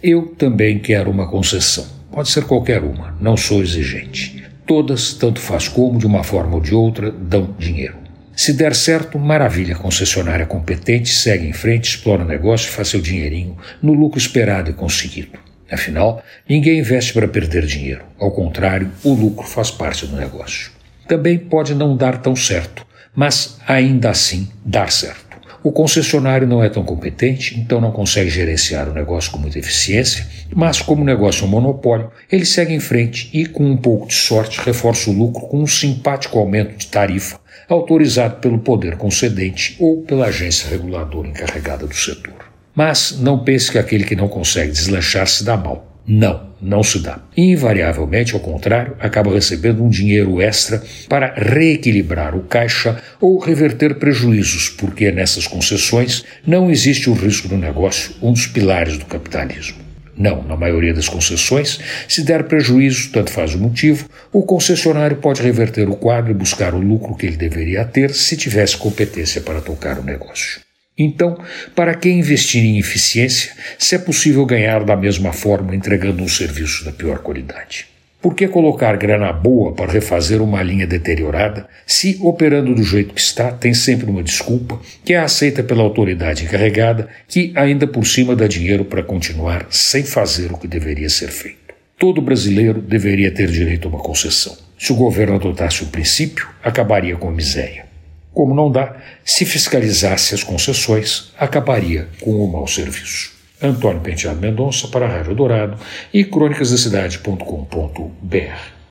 Eu também quero uma concessão. Pode ser qualquer uma, não sou exigente. Todas, tanto faz como, de uma forma ou de outra, dão dinheiro. Se der certo, maravilha, concessionária competente, segue em frente, explora o negócio faz seu dinheirinho no lucro esperado e conseguido. Afinal, ninguém investe para perder dinheiro. Ao contrário, o lucro faz parte do negócio. Também pode não dar tão certo, mas ainda assim dar certo. O concessionário não é tão competente, então não consegue gerenciar o negócio com muita eficiência, mas como o negócio é um monopólio, ele segue em frente e, com um pouco de sorte, reforça o lucro com um simpático aumento de tarifa autorizado pelo poder concedente ou pela agência reguladora encarregada do setor. Mas não pense que aquele que não consegue deslanchar se dá mal. Não, não se dá. Invariavelmente, ao contrário, acaba recebendo um dinheiro extra para reequilibrar o caixa ou reverter prejuízos, porque nessas concessões não existe o risco do negócio, um dos pilares do capitalismo. Não, na maioria das concessões, se der prejuízo, tanto faz o motivo, o concessionário pode reverter o quadro e buscar o lucro que ele deveria ter se tivesse competência para tocar o negócio. Então, para que investir em eficiência se é possível ganhar da mesma forma entregando um serviço da pior qualidade? Por que colocar grana boa para refazer uma linha deteriorada se, operando do jeito que está, tem sempre uma desculpa que é aceita pela autoridade encarregada, que ainda por cima dá dinheiro para continuar sem fazer o que deveria ser feito? Todo brasileiro deveria ter direito a uma concessão. Se o governo adotasse o princípio, acabaria com a miséria. Como não dá, se fiscalizasse as concessões, acabaria com o mau serviço. Antônio Penteado Mendonça para a Rádio Dourado e crônicasdacidade.com.br